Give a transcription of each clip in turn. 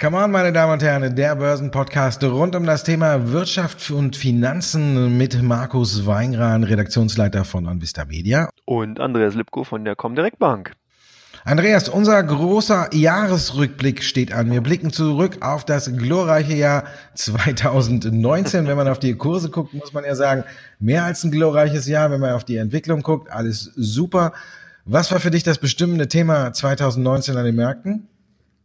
Come on, meine Damen und Herren, der Börsenpodcast rund um das Thema Wirtschaft und Finanzen mit Markus Weingran, Redaktionsleiter von Anvista Media. Und Andreas Lipko von der Comdirect Bank. Andreas, unser großer Jahresrückblick steht an. Wir blicken zurück auf das glorreiche Jahr 2019. Wenn man auf die Kurse guckt, muss man ja sagen, mehr als ein glorreiches Jahr. Wenn man auf die Entwicklung guckt, alles super. Was war für dich das bestimmende Thema 2019 an den Märkten?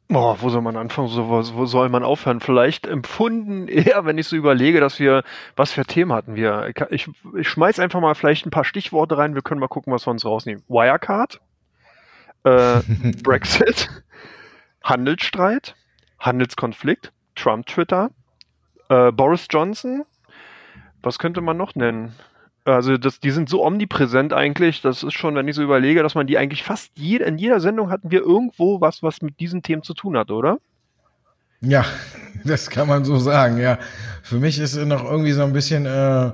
Boah, wo soll man anfangen? So, wo soll man aufhören? Vielleicht empfunden eher, wenn ich so überlege, dass wir, was für Themen hatten wir? Ich, ich schmeiß einfach mal vielleicht ein paar Stichworte rein. Wir können mal gucken, was wir uns rausnehmen. Wirecard, äh, Brexit, Handelsstreit, Handelskonflikt, Trump-Twitter, äh, Boris Johnson. Was könnte man noch nennen? Also das, die sind so omnipräsent eigentlich, das ist schon, wenn ich so überlege, dass man die eigentlich fast jede, in jeder Sendung hatten wir irgendwo was, was mit diesen Themen zu tun hat, oder? Ja, das kann man so sagen, ja. Für mich ist noch irgendwie so ein bisschen äh,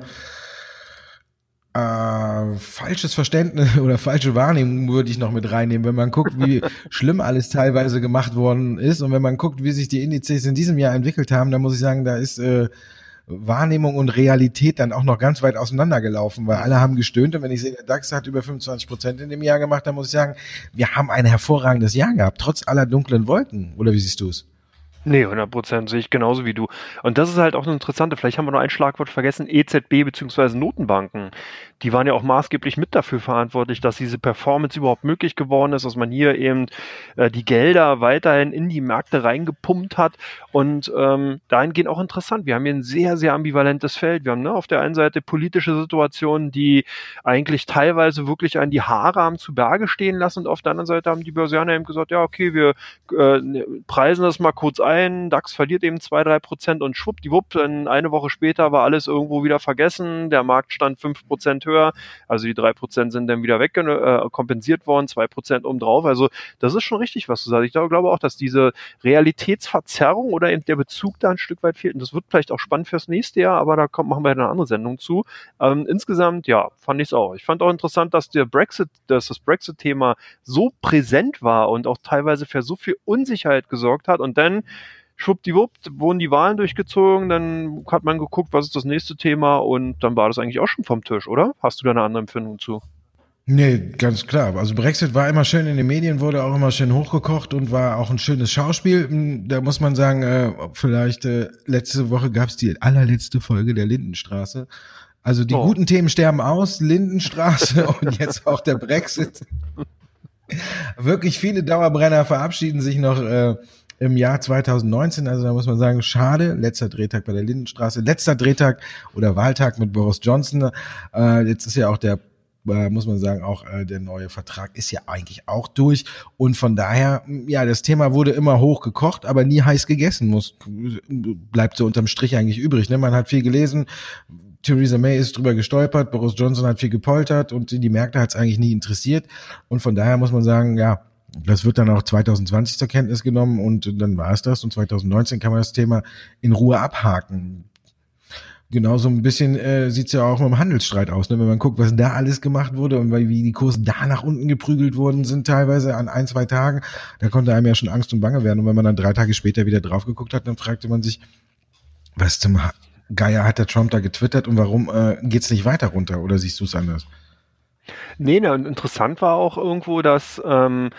äh, falsches Verständnis oder falsche Wahrnehmung würde ich noch mit reinnehmen, wenn man guckt, wie schlimm alles teilweise gemacht worden ist und wenn man guckt, wie sich die Indizes in diesem Jahr entwickelt haben, dann muss ich sagen, da ist äh, Wahrnehmung und Realität dann auch noch ganz weit auseinandergelaufen, weil alle haben gestöhnt und wenn ich sehe, der DAX hat über 25 Prozent in dem Jahr gemacht, dann muss ich sagen, wir haben ein hervorragendes Jahr gehabt, trotz aller dunklen Wolken. Oder wie siehst du es? Nee, 100 Prozent sehe ich genauso wie du. Und das ist halt auch eine interessante, vielleicht haben wir noch ein Schlagwort vergessen, EZB bzw. Notenbanken. Die waren ja auch maßgeblich mit dafür verantwortlich, dass diese Performance überhaupt möglich geworden ist, dass man hier eben äh, die Gelder weiterhin in die Märkte reingepumpt hat. Und ähm, dahingehend auch interessant. Wir haben hier ein sehr, sehr ambivalentes Feld. Wir haben ne, auf der einen Seite politische Situationen, die eigentlich teilweise wirklich an die Haare haben zu Berge stehen lassen. Und auf der anderen Seite haben die Börsianer eben gesagt, ja, okay, wir äh, preisen das mal kurz ein DAX verliert eben zwei drei Prozent und schwuppdiwupp, eine Woche später war alles irgendwo wieder vergessen, der Markt stand fünf Prozent höher, also die drei Prozent sind dann wieder weg äh, kompensiert worden, zwei Prozent obendrauf, also das ist schon richtig, was du sagst. Ich glaube auch, dass diese Realitätsverzerrung oder eben der Bezug da ein Stück weit fehlt und das wird vielleicht auch spannend fürs nächste Jahr, aber da kommt, machen wir eine andere Sendung zu. Ähm, insgesamt, ja, fand ich es auch. Ich fand auch interessant, dass der Brexit, dass das Brexit-Thema so präsent war und auch teilweise für so viel Unsicherheit gesorgt hat und dann schwuppdiwupp wurden die Wahlen durchgezogen, dann hat man geguckt, was ist das nächste Thema und dann war das eigentlich auch schon vom Tisch, oder? Hast du da eine andere Empfindung zu? Nee, ganz klar. Also Brexit war immer schön in den Medien, wurde auch immer schön hochgekocht und war auch ein schönes Schauspiel. Hm, da muss man sagen, äh, vielleicht äh, letzte Woche gab es die allerletzte Folge der Lindenstraße. Also die oh. guten Themen sterben aus, Lindenstraße und jetzt auch der Brexit. Wirklich viele Dauerbrenner verabschieden sich noch äh, im Jahr 2019. Also da muss man sagen, schade. Letzter Drehtag bei der Lindenstraße, letzter Drehtag oder Wahltag mit Boris Johnson. Äh, jetzt ist ja auch der äh, muss man sagen, auch äh, der neue Vertrag ist ja eigentlich auch durch. Und von daher, ja, das Thema wurde immer hoch gekocht, aber nie heiß gegessen. Muss, bleibt so unterm Strich eigentlich übrig. Ne? Man hat viel gelesen. Theresa May ist drüber gestolpert, Boris Johnson hat viel gepoltert und die Märkte hat es eigentlich nie interessiert. Und von daher muss man sagen, ja, das wird dann auch 2020 zur Kenntnis genommen und dann war es das. Und 2019 kann man das Thema in Ruhe abhaken. Genauso ein bisschen äh, sieht es ja auch mit dem Handelsstreit aus, ne? wenn man guckt, was da alles gemacht wurde und wie die Kurse da nach unten geprügelt worden sind, teilweise an ein, zwei Tagen, da konnte einem ja schon Angst und Bange werden. Und wenn man dann drei Tage später wieder drauf geguckt hat, dann fragte man sich, was zum Geier hat der Trump da getwittert und warum äh, geht's nicht weiter runter? Oder siehst du es anders? Nee, ne, und interessant war auch irgendwo, dass ähm,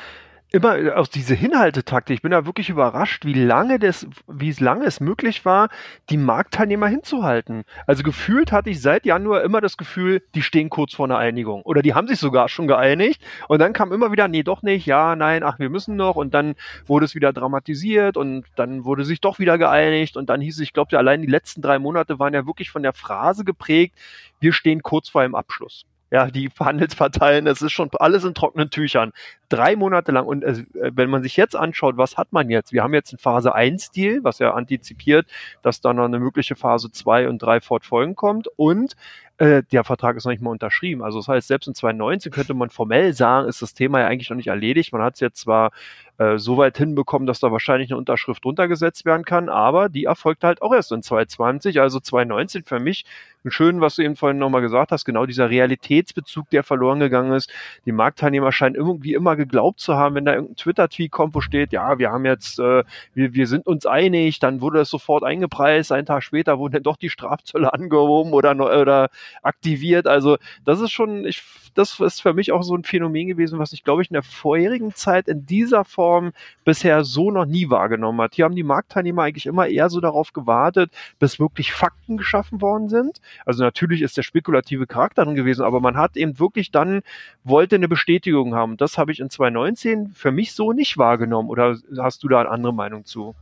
immer äh, aus diese Hinhaltetaktik. Ich bin da wirklich überrascht, wie lange das, wie lange es möglich war, die Marktteilnehmer hinzuhalten. Also gefühlt hatte ich seit Januar immer das Gefühl, die stehen kurz vor einer Einigung oder die haben sich sogar schon geeinigt und dann kam immer wieder, nee, doch nicht, ja, nein, ach, wir müssen noch und dann wurde es wieder dramatisiert und dann wurde sich doch wieder geeinigt und dann hieß es, ich glaube, allein die letzten drei Monate waren ja wirklich von der Phrase geprägt, wir stehen kurz vor einem Abschluss ja, die Handelsparteien, es ist schon alles in trockenen Tüchern. Drei Monate lang. Und äh, wenn man sich jetzt anschaut, was hat man jetzt? Wir haben jetzt einen Phase 1 Deal, was ja antizipiert, dass dann noch eine mögliche Phase 2 und 3 fortfolgen kommt. Und äh, der Vertrag ist noch nicht mal unterschrieben. Also das heißt, selbst in 2019 könnte man formell sagen, ist das Thema ja eigentlich noch nicht erledigt. Man hat es jetzt zwar äh, so weit hinbekommen, dass da wahrscheinlich eine Unterschrift runtergesetzt werden kann, aber die erfolgt halt auch erst in 2020, also 2019 für mich schön, was du eben vorhin nochmal gesagt hast, genau dieser Realitätsbezug, der verloren gegangen ist. Die Marktteilnehmer scheinen irgendwie immer geglaubt zu haben, wenn da irgendein Twitter-Tweet kommt, wo steht, ja, wir haben jetzt, äh, wir, wir sind uns einig, dann wurde das sofort eingepreist, einen Tag später wurden dann doch die Strafzölle angehoben oder, oder aktiviert. Also das ist schon, ich, das ist für mich auch so ein Phänomen gewesen, was ich, glaube ich, in der vorherigen Zeit in dieser Form bisher so noch nie wahrgenommen hat. Hier haben die Marktteilnehmer eigentlich immer eher so darauf gewartet, bis wirklich Fakten geschaffen worden sind. Also natürlich ist der spekulative Charakter drin gewesen, aber man hat eben wirklich dann, wollte eine Bestätigung haben. Das habe ich in 2019 für mich so nicht wahrgenommen. Oder hast du da eine andere Meinung zu?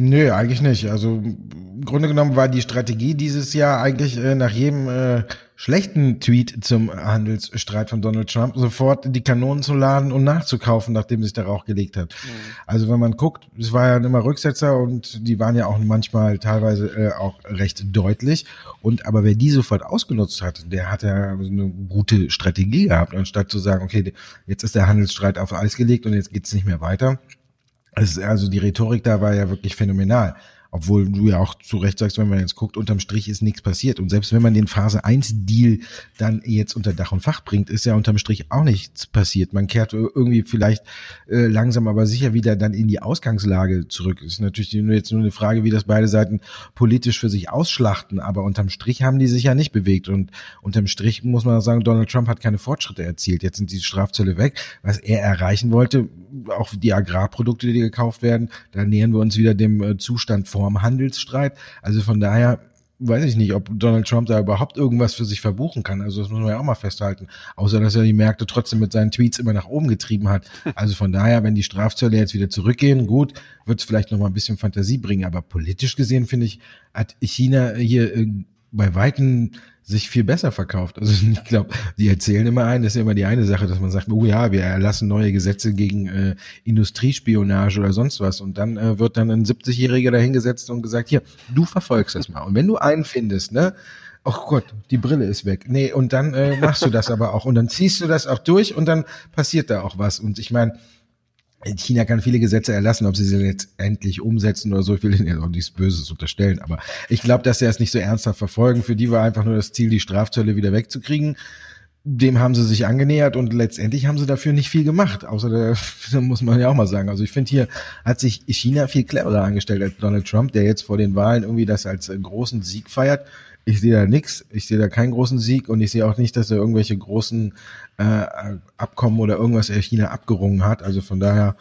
Nö, eigentlich nicht. Also im Grunde genommen war die Strategie dieses Jahr eigentlich äh, nach jedem äh, schlechten Tweet zum Handelsstreit von Donald Trump sofort die Kanonen zu laden und nachzukaufen, nachdem sich der Rauch gelegt hat. Mhm. Also wenn man guckt, es war ja immer Rücksetzer und die waren ja auch manchmal teilweise äh, auch recht deutlich. Und aber wer die sofort ausgenutzt hat, der hat ja eine gute Strategie gehabt, anstatt zu sagen, okay, jetzt ist der Handelsstreit auf Eis gelegt und jetzt geht's nicht mehr weiter also die Rhetorik da war ja wirklich phänomenal. Obwohl du ja auch zu Recht sagst, wenn man jetzt guckt, unterm Strich ist nichts passiert. Und selbst wenn man den Phase 1 Deal dann jetzt unter Dach und Fach bringt, ist ja unterm Strich auch nichts passiert. Man kehrt irgendwie vielleicht äh, langsam aber sicher wieder dann in die Ausgangslage zurück. Ist natürlich jetzt nur eine Frage, wie das beide Seiten politisch für sich ausschlachten. Aber unterm Strich haben die sich ja nicht bewegt. Und unterm Strich muss man sagen, Donald Trump hat keine Fortschritte erzielt. Jetzt sind die Strafzölle weg. Was er erreichen wollte, auch die Agrarprodukte, die gekauft werden, da nähern wir uns wieder dem äh, Zustand vorm Handelsstreit. Also von daher weiß ich nicht, ob Donald Trump da überhaupt irgendwas für sich verbuchen kann. Also das muss man ja auch mal festhalten. Außer, dass er die Märkte trotzdem mit seinen Tweets immer nach oben getrieben hat. Also von daher, wenn die Strafzölle jetzt wieder zurückgehen, gut, wird es vielleicht noch mal ein bisschen Fantasie bringen. Aber politisch gesehen, finde ich, hat China hier äh, bei Weitem sich viel besser verkauft. Also ich glaube, die erzählen immer ein, das ist ja immer die eine Sache, dass man sagt, oh ja, wir erlassen neue Gesetze gegen äh, Industriespionage oder sonst was. Und dann äh, wird dann ein 70-Jähriger dahingesetzt und gesagt, hier, du verfolgst das mal. Und wenn du einen findest, ne, ach Gott, die Brille ist weg. Nee, und dann äh, machst du das aber auch. Und dann ziehst du das auch durch und dann passiert da auch was. Und ich meine, China kann viele Gesetze erlassen, ob sie sie jetzt endlich umsetzen oder so. Ich will ihnen jetzt auch nichts Böses unterstellen, aber ich glaube, dass sie es nicht so ernsthaft verfolgen. Für die war einfach nur das Ziel, die Strafzölle wieder wegzukriegen. Dem haben sie sich angenähert und letztendlich haben sie dafür nicht viel gemacht. Außer der, muss man ja auch mal sagen. Also ich finde hier hat sich China viel cleverer angestellt als Donald Trump, der jetzt vor den Wahlen irgendwie das als großen Sieg feiert ich sehe da nichts, ich sehe da keinen großen Sieg und ich sehe auch nicht, dass er irgendwelche großen äh, Abkommen oder irgendwas er China abgerungen hat. Also von daher,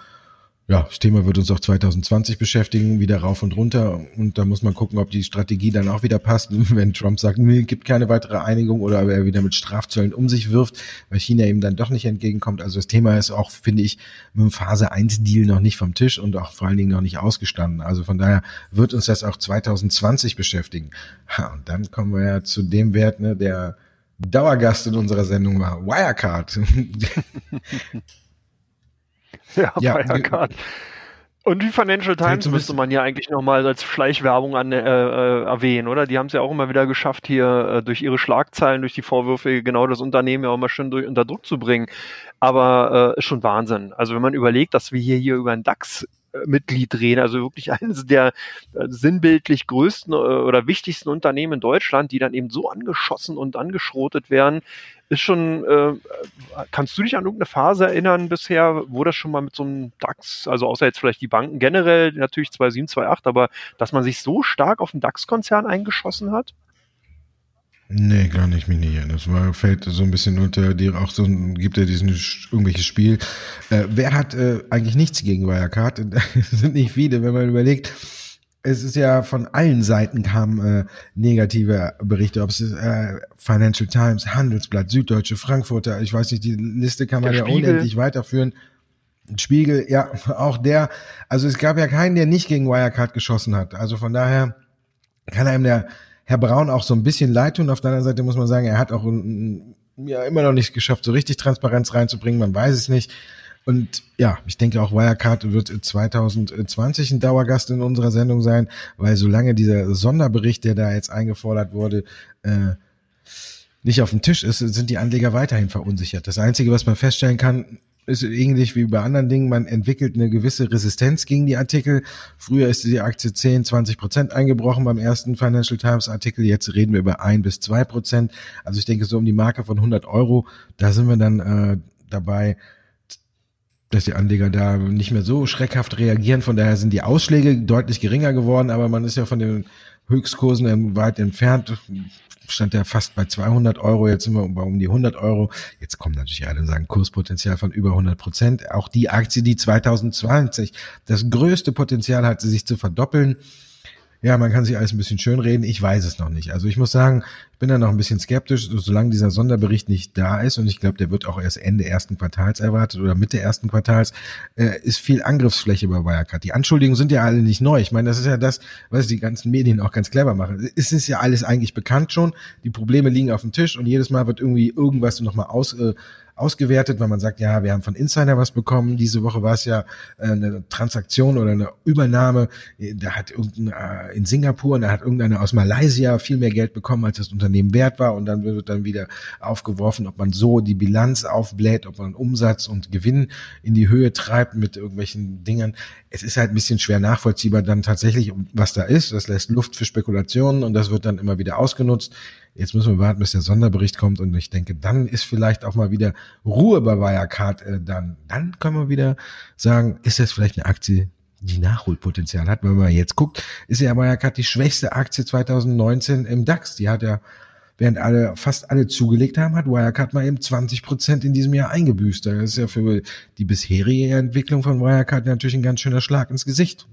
ja, das Thema wird uns auch 2020 beschäftigen, wieder rauf und runter. Und da muss man gucken, ob die Strategie dann auch wieder passt. Wenn Trump sagt, nee, gibt keine weitere Einigung oder er wieder mit Strafzöllen um sich wirft, weil China ihm dann doch nicht entgegenkommt. Also das Thema ist auch, finde ich, mit dem Phase 1 Deal noch nicht vom Tisch und auch vor allen Dingen noch nicht ausgestanden. Also von daher wird uns das auch 2020 beschäftigen. Ha, und dann kommen wir ja zu dem Wert, ne, der Dauergast in unserer Sendung war. Wirecard. ja, ja, Wirecard. Und die Financial Times müsste man ja eigentlich nochmal als Schleichwerbung an, äh, äh, erwähnen, oder? Die haben es ja auch immer wieder geschafft, hier äh, durch ihre Schlagzeilen, durch die Vorwürfe, genau das Unternehmen ja auch mal schön durch, unter Druck zu bringen. Aber äh, ist schon Wahnsinn. Also wenn man überlegt, dass wir hier, hier über einen DAX Mitglied drehen. Also wirklich eines der äh, sinnbildlich größten äh, oder wichtigsten Unternehmen in Deutschland, die dann eben so angeschossen und angeschrotet werden, ist schon, äh, kannst du dich an irgendeine Phase erinnern bisher, wo das schon mal mit so einem DAX, also außer jetzt vielleicht die Banken generell, natürlich 27, 28, aber dass man sich so stark auf den DAX-Konzern eingeschossen hat? Nee, gar nicht mich nicht an. Das war, fällt so ein bisschen unter die, auch so gibt ja diesen irgendwelches Spiel. Äh, wer hat äh, eigentlich nichts gegen Wirecard? Es sind nicht viele, wenn man überlegt. Es ist ja von allen Seiten kamen äh, negative Berichte, ob es äh, Financial Times, Handelsblatt, Süddeutsche, Frankfurter, ich weiß nicht, die Liste kann man der ja Spiegel. unendlich weiterführen. Spiegel, ja, auch der. Also es gab ja keinen, der nicht gegen Wirecard geschossen hat. Also von daher kann einem der Herr Braun auch so ein bisschen leid tun. Auf der anderen Seite muss man sagen, er hat auch ja immer noch nicht geschafft, so richtig Transparenz reinzubringen. Man weiß es nicht. Und ja, ich denke auch Wirecard wird 2020 ein Dauergast in unserer Sendung sein, weil solange dieser Sonderbericht, der da jetzt eingefordert wurde, äh, nicht auf dem Tisch ist, sind die Anleger weiterhin verunsichert. Das Einzige, was man feststellen kann, ist ähnlich wie bei anderen Dingen, man entwickelt eine gewisse Resistenz gegen die Artikel. Früher ist die Aktie 10, 20 Prozent eingebrochen beim ersten Financial Times Artikel. Jetzt reden wir über ein bis zwei Prozent. Also ich denke so um die Marke von 100 Euro, da sind wir dann äh, dabei, dass die Anleger da nicht mehr so schreckhaft reagieren. Von daher sind die Ausschläge deutlich geringer geworden, aber man ist ja von den Höchstkursen weit entfernt stand ja fast bei 200 Euro, jetzt sind wir bei um die 100 Euro. Jetzt kommen natürlich alle und sagen Kurspotenzial von über 100 Prozent. Auch die Aktie, die 2020 das größte Potenzial hatte, sich zu verdoppeln, ja, man kann sich alles ein bisschen schön reden. Ich weiß es noch nicht. Also ich muss sagen, ich bin da noch ein bisschen skeptisch, solange dieser Sonderbericht nicht da ist. Und ich glaube, der wird auch erst Ende ersten Quartals erwartet oder Mitte ersten Quartals, äh, ist viel Angriffsfläche bei Wirecard. Die Anschuldigungen sind ja alle nicht neu. Ich meine, das ist ja das, was die ganzen Medien auch ganz clever machen. Es ist ja alles eigentlich bekannt schon. Die Probleme liegen auf dem Tisch und jedes Mal wird irgendwie irgendwas nochmal aus, äh, ausgewertet, weil man sagt, ja, wir haben von Insider was bekommen. Diese Woche war es ja äh, eine Transaktion oder eine Übernahme. Da hat irgendein, äh, in Singapur da hat irgendeiner aus Malaysia viel mehr Geld bekommen, als das Unternehmen wert war. Und dann wird dann wieder aufgeworfen, ob man so die Bilanz aufbläht, ob man Umsatz und Gewinn in die Höhe treibt mit irgendwelchen Dingen. Es ist halt ein bisschen schwer nachvollziehbar dann tatsächlich, was da ist. Das lässt Luft für Spekulationen und das wird dann immer wieder ausgenutzt. Jetzt müssen wir warten, bis der Sonderbericht kommt und ich denke, dann ist vielleicht auch mal wieder Ruhe bei Wirecard. Äh, dann, dann können wir wieder sagen, ist das vielleicht eine Aktie, die Nachholpotenzial hat. Wenn man jetzt guckt, ist ja Wirecard die schwächste Aktie 2019 im DAX. Die hat ja, während alle, fast alle zugelegt haben, hat Wirecard mal eben 20 Prozent in diesem Jahr eingebüßt. Das ist ja für die bisherige Entwicklung von Wirecard natürlich ein ganz schöner Schlag ins Gesicht.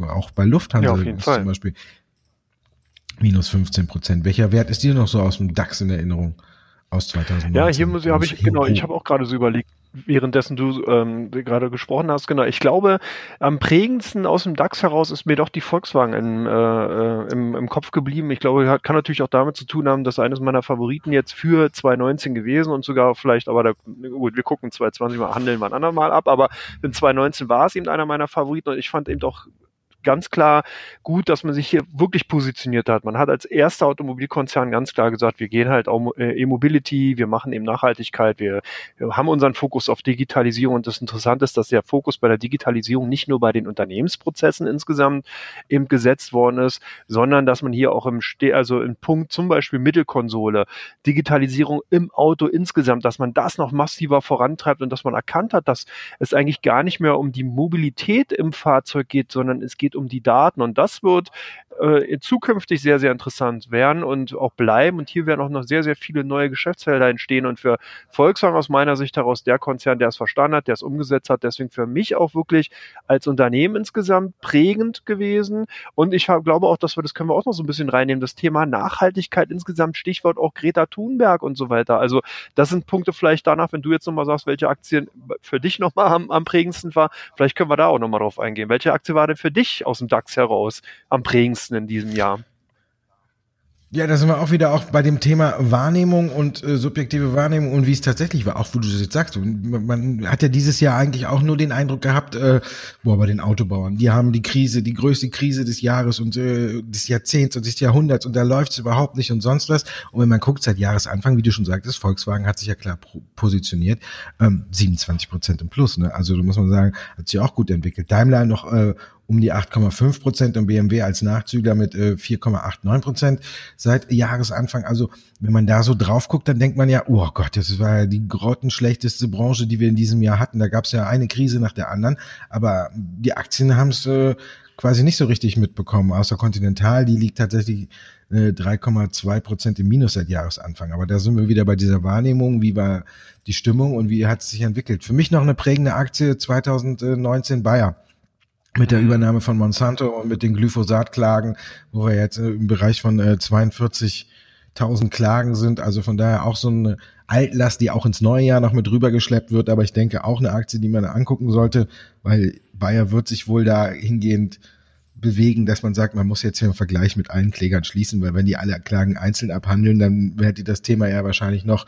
Auch bei Lufthansa ja, zum Beispiel. Minus 15 Prozent. Welcher Wert ist dir noch so aus dem DAX in Erinnerung? Aus 2019? Ja, hier muss ich, habe ich, genau, ich habe auch gerade so überlegt, währenddessen du ähm, gerade gesprochen hast, genau. Ich glaube, am prägendsten aus dem DAX heraus ist mir doch die Volkswagen im, äh, äh im, im Kopf geblieben. Ich glaube, hat, kann natürlich auch damit zu tun haben, dass eines meiner Favoriten jetzt für 2019 gewesen und sogar vielleicht, aber da, gut, wir gucken 2020 mal, handeln wir ein andermal ab, aber in 2019 war es eben einer meiner Favoriten und ich fand eben doch ganz klar gut, dass man sich hier wirklich positioniert hat. Man hat als erster Automobilkonzern ganz klar gesagt, wir gehen halt auch äh, E-Mobility, wir machen eben Nachhaltigkeit, wir, wir haben unseren Fokus auf Digitalisierung und das Interessante ist, dass der Fokus bei der Digitalisierung nicht nur bei den Unternehmensprozessen insgesamt eben gesetzt worden ist, sondern dass man hier auch im Ste also im Punkt zum Beispiel Mittelkonsole, Digitalisierung im Auto insgesamt, dass man das noch massiver vorantreibt und dass man erkannt hat, dass es eigentlich gar nicht mehr um die Mobilität im Fahrzeug geht, sondern es geht um die Daten. Und das wird äh, zukünftig sehr, sehr interessant werden und auch bleiben. Und hier werden auch noch sehr, sehr viele neue Geschäftsfelder entstehen. Und für Volkswagen aus meiner Sicht heraus der Konzern, der es verstanden hat, der es umgesetzt hat, deswegen für mich auch wirklich als Unternehmen insgesamt prägend gewesen. Und ich hab, glaube auch, dass wir, das können wir auch noch so ein bisschen reinnehmen, das Thema Nachhaltigkeit insgesamt, Stichwort auch Greta Thunberg und so weiter. Also das sind Punkte vielleicht danach, wenn du jetzt nochmal sagst, welche Aktien für dich nochmal am, am prägendsten war, vielleicht können wir da auch nochmal drauf eingehen. Welche Aktie war denn für dich aus dem DAX heraus am prägendsten in diesem Jahr? Ja, da sind wir auch wieder auch bei dem Thema Wahrnehmung und äh, subjektive Wahrnehmung und wie es tatsächlich war, auch wo du das jetzt sagst. Man, hat ja dieses Jahr eigentlich auch nur den Eindruck gehabt, äh, boah, bei den Autobauern, die haben die Krise, die größte Krise des Jahres und äh, des Jahrzehnts und des Jahrhunderts und da läuft's überhaupt nicht und sonst was. Und wenn man guckt, seit Jahresanfang, wie du schon sagtest, Volkswagen hat sich ja klar positioniert, ähm, 27 Prozent im Plus. Ne? Also da muss man sagen, hat sich auch gut entwickelt. Daimler noch äh, um die 8,5 Prozent und BMW als Nachzügler mit äh, 4,89 Prozent seit Jahresanfang. Also wenn man da so drauf guckt, dann denkt man ja, oh Gott, das war ja die grottenschlechteste Branche, die wir in diesem Jahr hatten. Da gab es ja eine Krise nach der anderen, aber die Aktien haben es äh, quasi nicht so richtig mitbekommen, außer Continental, die liegt tatsächlich äh, 3,2 Prozent im Minus seit Jahresanfang. Aber da sind wir wieder bei dieser Wahrnehmung, wie war die Stimmung und wie hat es sich entwickelt. Für mich noch eine prägende Aktie 2019 Bayer mit der Übernahme von Monsanto und mit den Glyphosat-Klagen, wo wir jetzt im Bereich von 42.000 Klagen sind. Also von daher auch so eine Altlast, die auch ins neue Jahr noch mit rübergeschleppt wird. Aber ich denke auch eine Aktie, die man angucken sollte, weil Bayer wird sich wohl da hingehend bewegen, dass man sagt, man muss jetzt hier einen Vergleich mit allen Klägern schließen, weil wenn die alle Klagen einzeln abhandeln, dann hätte das Thema ja wahrscheinlich noch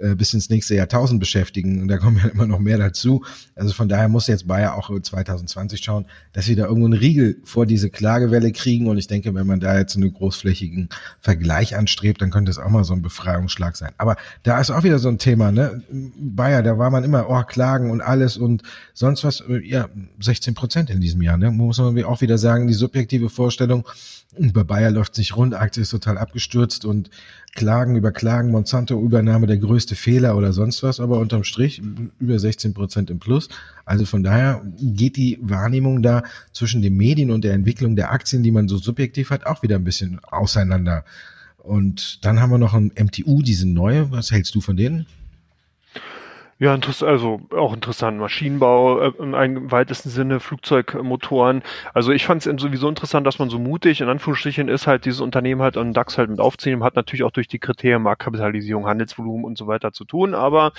äh, bis ins nächste Jahrtausend beschäftigen. Und da kommen ja immer noch mehr dazu. Also von daher muss jetzt Bayer auch 2020 schauen, dass wir da irgendwo einen Riegel vor diese Klagewelle kriegen. Und ich denke, wenn man da jetzt einen großflächigen Vergleich anstrebt, dann könnte es auch mal so ein Befreiungsschlag sein. Aber da ist auch wieder so ein Thema, ne? Bayer, da war man immer, oh, Klagen und alles und sonst was. Ja, 16 Prozent in diesem Jahr, ne? Muss man auch wieder sagen, die subjektive Vorstellung, bei Bayer läuft sich rund, Aktie ist total abgestürzt und Klagen über Klagen, Monsanto-Übernahme der größte Fehler oder sonst was, aber unterm Strich über 16 Prozent im Plus. Also von daher geht die Wahrnehmung da zwischen den Medien und der Entwicklung der Aktien, die man so subjektiv hat, auch wieder ein bisschen auseinander. Und dann haben wir noch ein MTU, diese neue. Was hältst du von denen? Ja, also auch interessant. Maschinenbau äh, im weitesten Sinne, Flugzeugmotoren. Also ich fand es sowieso interessant, dass man so mutig in Anführungsstrichen ist, halt dieses Unternehmen halt an DAX halt mit aufzunehmen, hat natürlich auch durch die Kriterien Marktkapitalisierung, Handelsvolumen und so weiter zu tun, aber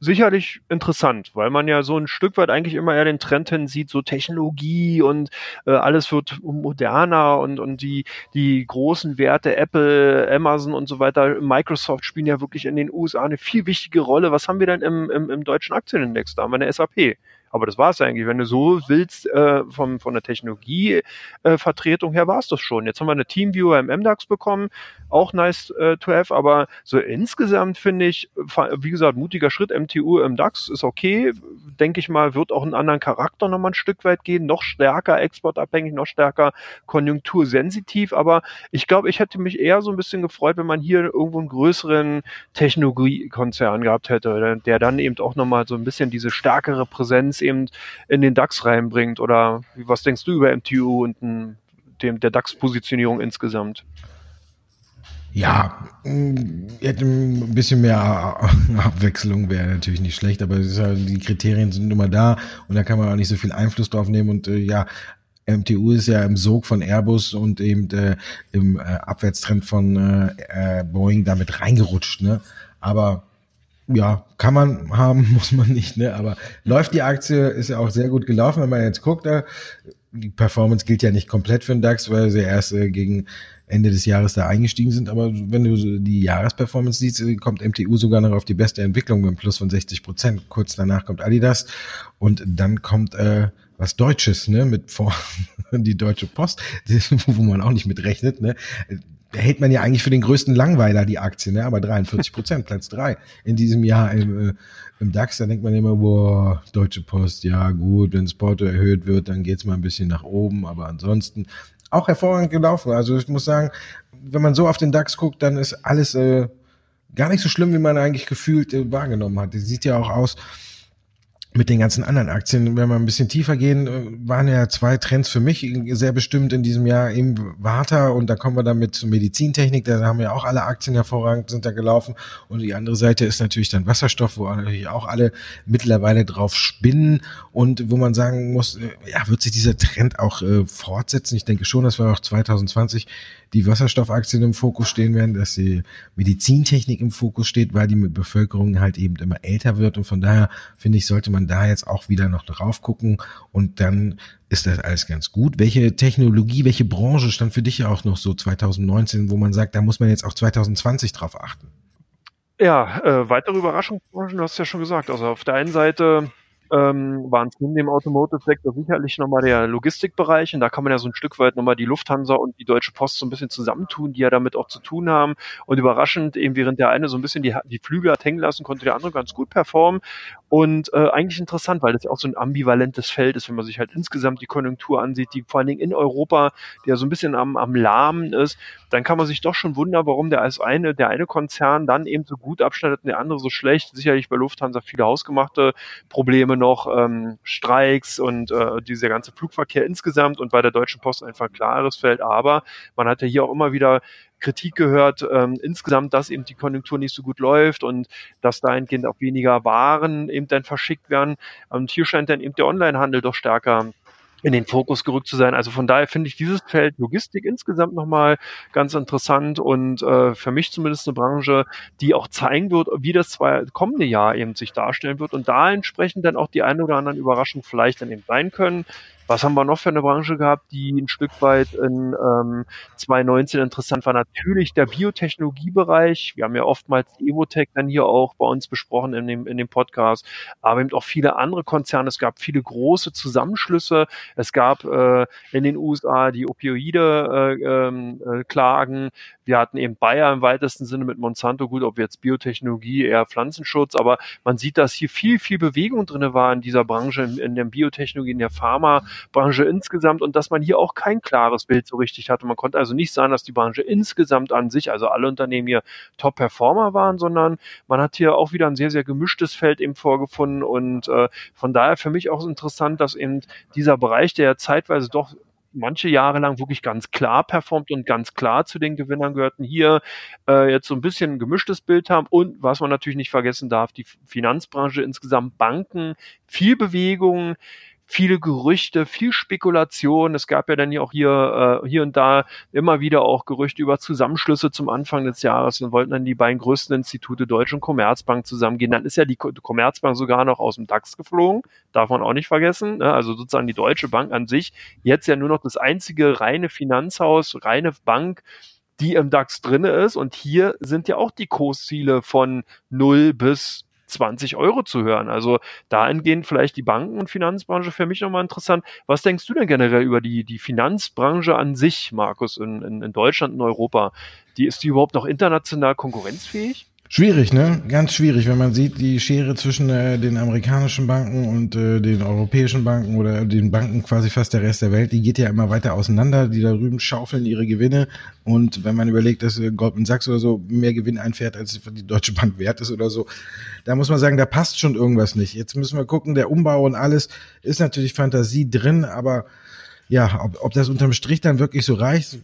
sicherlich interessant, weil man ja so ein Stück weit eigentlich immer eher den Trend hin sieht, so Technologie und äh, alles wird moderner und, und die, die großen Werte, Apple, Amazon und so weiter, Microsoft spielen ja wirklich in den USA eine viel wichtige Rolle. Was haben wir denn im, im im, deutschen Aktienindex, da haben wir eine SAP. Aber das war es eigentlich. Wenn du so willst, äh, vom, von der Technologievertretung äh, her war es das schon. Jetzt haben wir eine Teamviewer im MDAX bekommen, auch nice äh, to have, aber so insgesamt finde ich, wie gesagt, mutiger Schritt, MTU im DAX ist okay, denke ich mal, wird auch einen anderen Charakter nochmal ein Stück weit gehen, noch stärker exportabhängig, noch stärker konjunktursensitiv, aber ich glaube, ich hätte mich eher so ein bisschen gefreut, wenn man hier irgendwo einen größeren Technologiekonzern gehabt hätte, der dann eben auch nochmal so ein bisschen diese stärkere Präsenz eben in den DAX reinbringt oder was denkst du über MTU und dem, der DAX-Positionierung insgesamt? Ja, hätte ein bisschen mehr Abwechslung wäre natürlich nicht schlecht, aber ja, die Kriterien sind immer da und da kann man auch nicht so viel Einfluss drauf nehmen und äh, ja, MTU ist ja im Sog von Airbus und eben äh, im äh, Abwärtstrend von äh, äh, Boeing damit reingerutscht, ne? Aber ja, kann man haben, muss man nicht, ne? Aber läuft die Aktie, ist ja auch sehr gut gelaufen, wenn man jetzt guckt, da, die Performance gilt ja nicht komplett für den DAX, weil sie erst äh, gegen Ende des Jahres da eingestiegen sind. Aber wenn du die Jahresperformance siehst, kommt MTU sogar noch auf die beste Entwicklung mit einem Plus von 60 Prozent. Kurz danach kommt Adidas und dann kommt äh, was Deutsches, ne, mit vor die Deutsche Post, wo man auch nicht mit rechnet, ne. Hält man ja eigentlich für den größten Langweiler die Aktie, ne, aber 43 Prozent, Platz drei in diesem Jahr im, äh, im DAX. Da denkt man immer, boah, Deutsche Post, ja gut, wenn das Porto erhöht wird, dann geht's mal ein bisschen nach oben, aber ansonsten auch hervorragend gelaufen. Also ich muss sagen, wenn man so auf den DAX guckt, dann ist alles äh, gar nicht so schlimm, wie man eigentlich gefühlt äh, wahrgenommen hat. Die sieht ja auch aus, mit den ganzen anderen Aktien, wenn wir ein bisschen tiefer gehen, äh, waren ja zwei Trends für mich sehr bestimmt in diesem Jahr. Eben Warta und da kommen wir dann mit Medizintechnik, da haben ja auch alle Aktien hervorragend sind da gelaufen. Und die andere Seite ist natürlich dann Wasserstoff, wo natürlich auch alle mittlerweile drauf spinnen. Und wo man sagen muss, äh, ja, wird sich dieser Trend auch äh, fortsetzen? Ich denke schon, dass wir auch 2020 die Wasserstoffaktien im Fokus stehen werden, dass die Medizintechnik im Fokus steht, weil die Bevölkerung halt eben immer älter wird. Und von daher finde ich, sollte man da jetzt auch wieder noch drauf gucken und dann ist das alles ganz gut. Welche Technologie, welche Branche stand für dich ja auch noch so 2019, wo man sagt, da muss man jetzt auch 2020 drauf achten? Ja, äh, weitere Überraschungsbranchen, du hast ja schon gesagt. Also auf der einen Seite ähm, waren es neben dem Automotive-Sektor sicherlich nochmal der Logistikbereich. Und da kann man ja so ein Stück weit nochmal die Lufthansa und die Deutsche Post so ein bisschen zusammentun, die ja damit auch zu tun haben. Und überraschend, eben während der eine so ein bisschen die, die Flügel hat hängen lassen, konnte der andere ganz gut performen. Und äh, eigentlich interessant, weil das ja auch so ein ambivalentes Feld ist, wenn man sich halt insgesamt die Konjunktur ansieht, die vor allen Dingen in Europa, der so ein bisschen am, am Lahmen ist, dann kann man sich doch schon wundern, warum der als eine, der eine Konzern dann eben so gut abschneidet und der andere so schlecht. Sicherlich bei Lufthansa viele hausgemachte Probleme noch, ähm, Streiks und äh, dieser ganze Flugverkehr insgesamt und bei der Deutschen Post einfach ein klares Feld. Aber man hat ja hier auch immer wieder Kritik gehört, ähm, insgesamt, dass eben die Konjunktur nicht so gut läuft und dass dahingehend auch weniger Waren eben dann verschickt werden. Und hier scheint dann eben der Onlinehandel doch stärker in den Fokus gerückt zu sein. Also von daher finde ich dieses Feld Logistik insgesamt nochmal ganz interessant und äh, für mich zumindest eine Branche, die auch zeigen wird, wie das zwei, kommende Jahr eben sich darstellen wird und da entsprechend dann auch die ein oder anderen Überraschungen vielleicht dann eben sein können. Was haben wir noch für eine Branche gehabt, die ein Stück weit in ähm, 2019 interessant war? Natürlich der Biotechnologiebereich. Wir haben ja oftmals Evotech dann hier auch bei uns besprochen in dem, in dem Podcast, aber eben auch viele andere Konzerne. Es gab viele große Zusammenschlüsse. Es gab äh, in den USA die Opioide-Klagen. Äh, äh, wir hatten eben Bayer im weitesten Sinne mit Monsanto, gut, ob jetzt Biotechnologie, eher Pflanzenschutz, aber man sieht, dass hier viel, viel Bewegung drinne war in dieser Branche, in, in der Biotechnologie, in der Pharmabranche insgesamt und dass man hier auch kein klares Bild so richtig hatte. Man konnte also nicht sagen, dass die Branche insgesamt an sich, also alle Unternehmen hier Top-Performer waren, sondern man hat hier auch wieder ein sehr, sehr gemischtes Feld eben vorgefunden und äh, von daher für mich auch interessant, dass eben dieser Bereich, der zeitweise doch manche Jahre lang wirklich ganz klar performt und ganz klar zu den Gewinnern gehörten, hier äh, jetzt so ein bisschen ein gemischtes Bild haben und was man natürlich nicht vergessen darf, die Finanzbranche insgesamt, Banken, viel Bewegung, viele Gerüchte, viel Spekulation. Es gab ja dann ja auch hier, äh, hier und da immer wieder auch Gerüchte über Zusammenschlüsse zum Anfang des Jahres und wollten dann die beiden größten Institute Deutsche und Commerzbank zusammengehen. Dann ist ja die Commerzbank sogar noch aus dem DAX geflogen. Darf man auch nicht vergessen. Ne? Also sozusagen die Deutsche Bank an sich jetzt ja nur noch das einzige reine Finanzhaus, reine Bank, die im DAX drinne ist. Und hier sind ja auch die Kursziele von 0 bis 20 Euro zu hören. Also dahingehend vielleicht die Banken- und Finanzbranche für mich nochmal interessant. Was denkst du denn generell über die, die Finanzbranche an sich, Markus, in, in, in Deutschland und Europa? Die, ist die überhaupt noch international konkurrenzfähig? Schwierig, ne? Ganz schwierig, wenn man sieht, die Schere zwischen äh, den amerikanischen Banken und äh, den europäischen Banken oder den Banken quasi fast der Rest der Welt, die geht ja immer weiter auseinander. Die da drüben schaufeln ihre Gewinne. Und wenn man überlegt, dass äh, Goldman Sachs oder so mehr Gewinn einfährt, als die Deutsche Bank wert ist oder so, da muss man sagen, da passt schon irgendwas nicht. Jetzt müssen wir gucken, der Umbau und alles ist natürlich Fantasie drin, aber ja, ob, ob das unterm Strich dann wirklich so reicht,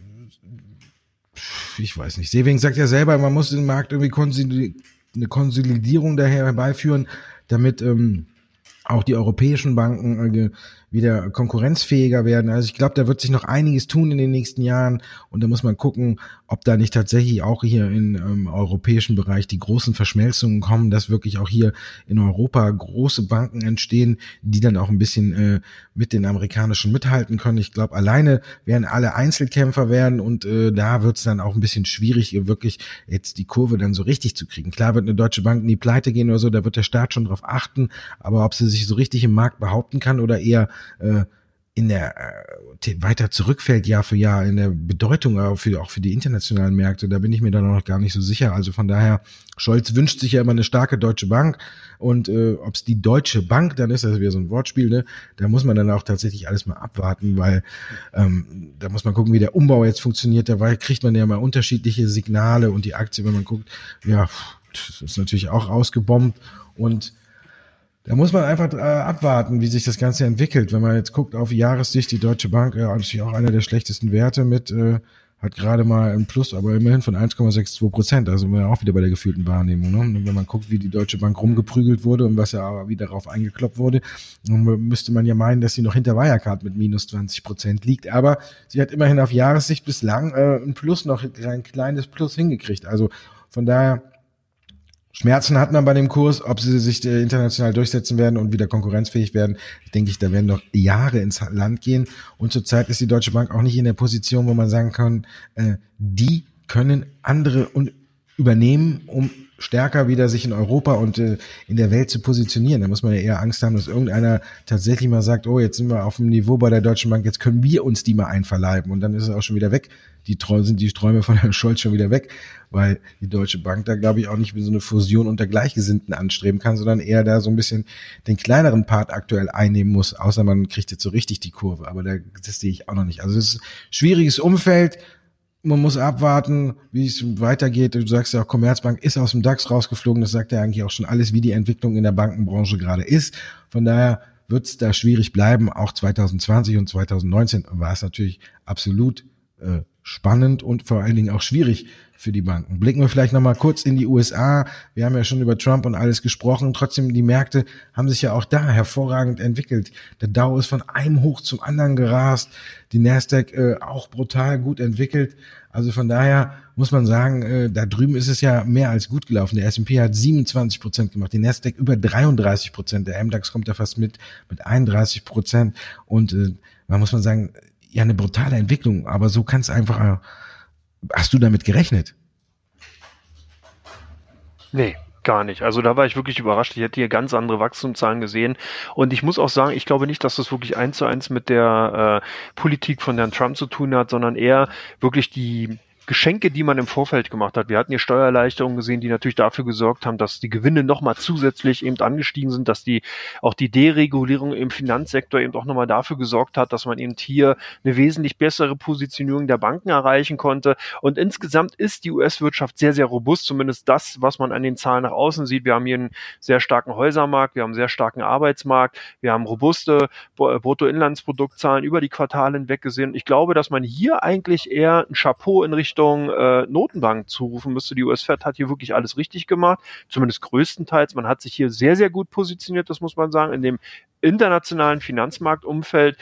ich weiß nicht. Sewing sagt ja selber, man muss den Markt irgendwie eine Konsolidierung daher herbeiführen, damit ähm, auch die europäischen Banken äh, wieder konkurrenzfähiger werden. Also ich glaube, da wird sich noch einiges tun in den nächsten Jahren und da muss man gucken, ob da nicht tatsächlich auch hier im ähm, europäischen Bereich die großen Verschmelzungen kommen, dass wirklich auch hier in Europa große Banken entstehen, die dann auch ein bisschen äh, mit den amerikanischen mithalten können. Ich glaube, alleine werden alle Einzelkämpfer werden und äh, da wird es dann auch ein bisschen schwierig, wirklich jetzt die Kurve dann so richtig zu kriegen. Klar wird eine deutsche Bank in die Pleite gehen oder so, da wird der Staat schon drauf achten, aber ob sie sich so richtig im Markt behaupten kann oder eher äh, in der äh, weiter zurückfällt Jahr für Jahr in der Bedeutung auch für, auch für die internationalen Märkte, da bin ich mir dann noch gar nicht so sicher. Also von daher, Scholz wünscht sich ja immer eine starke deutsche Bank und äh, ob es die Deutsche Bank dann ist, das ist wieder so ein Wortspiel, ne? Da muss man dann auch tatsächlich alles mal abwarten, weil ähm, da muss man gucken, wie der Umbau jetzt funktioniert. Da kriegt man ja mal unterschiedliche Signale und die Aktie, wenn man guckt, ja, das ist natürlich auch ausgebombt und da muss man einfach äh, abwarten, wie sich das Ganze entwickelt. Wenn man jetzt guckt auf Jahressicht, die Deutsche Bank, ja, natürlich auch einer der schlechtesten Werte mit, äh, hat gerade mal ein Plus, aber immerhin von 1,62 Prozent. Also wir auch wieder bei der gefühlten Wahrnehmung. Ne? Und wenn man guckt, wie die Deutsche Bank rumgeprügelt wurde und was ja aber wieder darauf eingekloppt wurde, müsste man ja meinen, dass sie noch hinter Wirecard mit minus 20 Prozent liegt. Aber sie hat immerhin auf Jahressicht bislang äh, ein Plus noch, ein kleines Plus hingekriegt. Also von daher Schmerzen hat man bei dem Kurs, ob sie sich äh, international durchsetzen werden und wieder konkurrenzfähig werden, denke ich, da werden noch Jahre ins Land gehen. Und zurzeit ist die Deutsche Bank auch nicht in der Position, wo man sagen kann, äh, die können andere und übernehmen, um stärker wieder sich in Europa und äh, in der Welt zu positionieren. Da muss man ja eher Angst haben, dass irgendeiner tatsächlich mal sagt, oh, jetzt sind wir auf dem Niveau bei der Deutschen Bank, jetzt können wir uns die mal einverleiben und dann ist es auch schon wieder weg. Die Träume sind die Träume von Herrn Scholz schon wieder weg, weil die Deutsche Bank da glaube ich auch nicht wie so eine Fusion unter Gleichgesinnten anstreben kann, sondern eher da so ein bisschen den kleineren Part aktuell einnehmen muss, außer man kriegt jetzt so richtig die Kurve, aber da, das sehe ich auch noch nicht. Also es ist ein schwieriges Umfeld, man muss abwarten, wie es weitergeht. Du sagst ja auch, Commerzbank ist aus dem DAX rausgeflogen. Das sagt ja eigentlich auch schon alles, wie die Entwicklung in der Bankenbranche gerade ist. Von daher wird es da schwierig bleiben. Auch 2020 und 2019 war es natürlich absolut äh, spannend und vor allen Dingen auch schwierig für die Banken. Blicken wir vielleicht nochmal kurz in die USA. Wir haben ja schon über Trump und alles gesprochen. Trotzdem, die Märkte haben sich ja auch da hervorragend entwickelt. Der Dow ist von einem Hoch zum anderen gerast. Die Nasdaq äh, auch brutal gut entwickelt. Also von daher muss man sagen, äh, da drüben ist es ja mehr als gut gelaufen. Der S&P hat 27 Prozent gemacht, die Nasdaq über 33 Prozent, der MDAX kommt da fast mit mit 31 Prozent und äh, man muss man sagen, ja eine brutale Entwicklung, aber so kann es einfach äh, Hast du damit gerechnet? Nee, gar nicht. Also da war ich wirklich überrascht. Ich hätte hier ganz andere Wachstumszahlen gesehen. Und ich muss auch sagen, ich glaube nicht, dass das wirklich eins zu eins mit der äh, Politik von Herrn Trump zu tun hat, sondern eher wirklich die Geschenke, die man im Vorfeld gemacht hat. Wir hatten hier Steuererleichterungen gesehen, die natürlich dafür gesorgt haben, dass die Gewinne nochmal zusätzlich eben angestiegen sind, dass die auch die Deregulierung im Finanzsektor eben auch nochmal dafür gesorgt hat, dass man eben hier eine wesentlich bessere Positionierung der Banken erreichen konnte. Und insgesamt ist die US-Wirtschaft sehr, sehr robust, zumindest das, was man an den Zahlen nach außen sieht. Wir haben hier einen sehr starken Häusermarkt, wir haben einen sehr starken Arbeitsmarkt, wir haben robuste Bruttoinlandsproduktzahlen über die Quartale hinweg gesehen. Ich glaube, dass man hier eigentlich eher ein Chapeau in Richtung Richtung äh, Notenbank zurufen müsste. Die US-Fed hat hier wirklich alles richtig gemacht, zumindest größtenteils. Man hat sich hier sehr, sehr gut positioniert, das muss man sagen, in dem internationalen Finanzmarktumfeld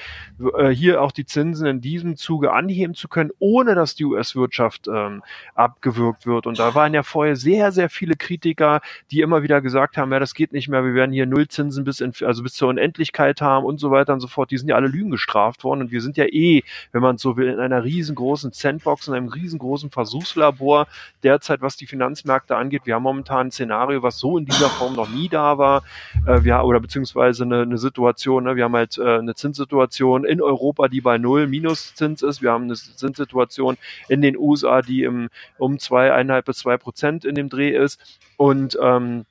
äh, hier auch die Zinsen in diesem Zuge anheben zu können, ohne dass die US-Wirtschaft ähm, abgewürgt wird. Und da waren ja vorher sehr, sehr viele Kritiker, die immer wieder gesagt haben, ja, das geht nicht mehr, wir werden hier Nullzinsen bis in, also bis zur Unendlichkeit haben und so weiter und so fort. Die sind ja alle Lügen gestraft worden und wir sind ja eh, wenn man so will, in einer riesengroßen Sandbox, in einem riesengroßen Versuchslabor derzeit, was die Finanzmärkte angeht. Wir haben momentan ein Szenario, was so in dieser Form noch nie da war, äh, wir, oder beziehungsweise eine, eine Situation. Ne? Wir haben halt äh, eine Zinssituation in Europa, die bei null Minuszins ist. Wir haben eine Zinssituation in den USA, die im, um zweieinhalb bis zwei Prozent in dem Dreh ist. Und ähm,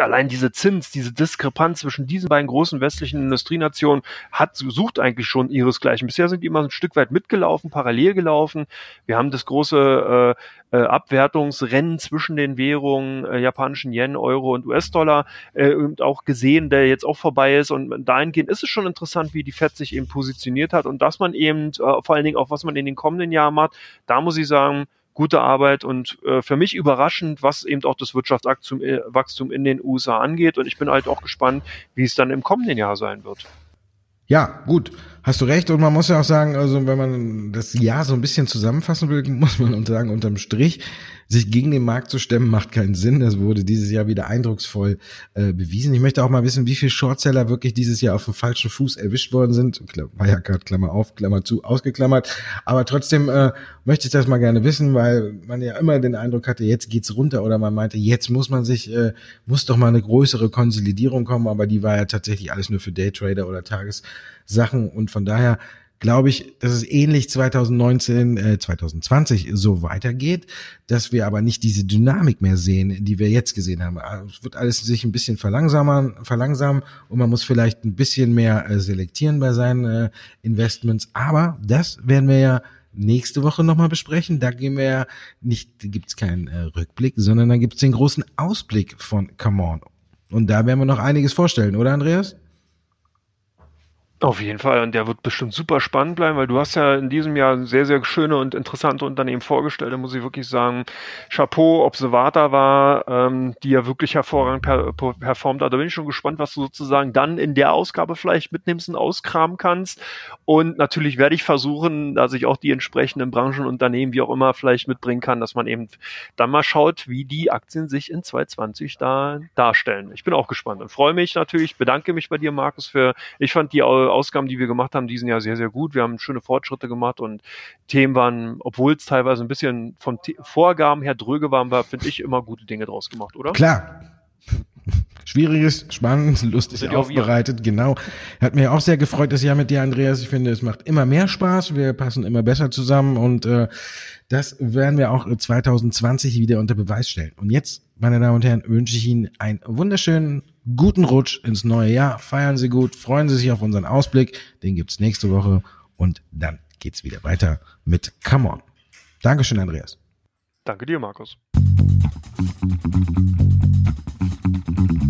allein diese Zins, diese Diskrepanz zwischen diesen beiden großen westlichen Industrienationen hat, sucht eigentlich schon ihresgleichen. Bisher sind die immer ein Stück weit mitgelaufen, parallel gelaufen. Wir haben das große äh, äh, Abwertungsrennen zwischen den Währungen, äh, japanischen Yen, Euro und US-Dollar äh, auch gesehen, der jetzt auch vorbei ist. Und dahingehend ist es schon interessant, wie die FED sich eben positioniert hat und dass man eben, äh, vor allen Dingen auch, was man in den kommenden Jahren macht, da muss ich sagen, gute Arbeit und äh, für mich überraschend, was eben auch das Wirtschaftswachstum äh, in den USA angeht. Und ich bin halt auch gespannt, wie es dann im kommenden Jahr sein wird. Ja, gut, hast du recht. Und man muss ja auch sagen, also wenn man das Jahr so ein bisschen zusammenfassen will, muss man sagen, unterm Strich sich gegen den Markt zu stemmen, macht keinen Sinn. Das wurde dieses Jahr wieder eindrucksvoll äh, bewiesen. Ich möchte auch mal wissen, wie viele Shortseller wirklich dieses Jahr auf dem falschen Fuß erwischt worden sind. Wirecard, Klammer auf, Klammer zu, ausgeklammert. Aber trotzdem äh, möchte ich das mal gerne wissen, weil man ja immer den Eindruck hatte, jetzt geht's runter oder man meinte, jetzt muss man sich, äh, muss doch mal eine größere Konsolidierung kommen, aber die war ja tatsächlich alles nur für Daytrader oder Tagessachen und von daher glaube ich, dass es ähnlich 2019, äh, 2020 so weitergeht, dass wir aber nicht diese Dynamik mehr sehen, die wir jetzt gesehen haben. Also, es wird alles sich ein bisschen verlangsamen, verlangsamen und man muss vielleicht ein bisschen mehr äh, selektieren bei seinen äh, Investments. Aber das werden wir ja nächste Woche nochmal besprechen. Da gehen wir ja nicht, gibt's keinen äh, Rückblick, sondern da gibt's den großen Ausblick von Come On. Und da werden wir noch einiges vorstellen, oder Andreas? Auf jeden Fall. Und der wird bestimmt super spannend bleiben, weil du hast ja in diesem Jahr sehr, sehr schöne und interessante Unternehmen vorgestellt. Da muss ich wirklich sagen, Chapeau, Observata war, ähm, die ja wirklich hervorragend per, performt hat. Da bin ich schon gespannt, was du sozusagen dann in der Ausgabe vielleicht mitnimmst und auskramen kannst. Und natürlich werde ich versuchen, dass ich auch die entsprechenden Branchenunternehmen, wie auch immer, vielleicht mitbringen kann, dass man eben dann mal schaut, wie die Aktien sich in 2020 da darstellen. Ich bin auch gespannt und freue mich natürlich, bedanke mich bei dir, Markus, für, ich fand die Ausgaben, die wir gemacht haben, diesen Jahr sehr, sehr gut. Wir haben schöne Fortschritte gemacht und Themen waren, obwohl es teilweise ein bisschen von Vorgaben her dröge waren, war, finde ich, immer gute Dinge draus gemacht, oder? Klar. Schwieriges, spannend, lustig aufbereitet, genau. Hat mir auch sehr gefreut, das Jahr mit dir, Andreas. Ich finde, es macht immer mehr Spaß. Wir passen immer besser zusammen und äh, das werden wir auch 2020 wieder unter Beweis stellen. Und jetzt, meine Damen und Herren, wünsche ich Ihnen einen wunderschönen guten Rutsch ins neue Jahr. Feiern Sie gut, freuen Sie sich auf unseren Ausblick. Den gibt's nächste Woche und dann geht's wieder weiter mit Come On. Dankeschön, Andreas. Danke dir, Markus. Mm-hmm.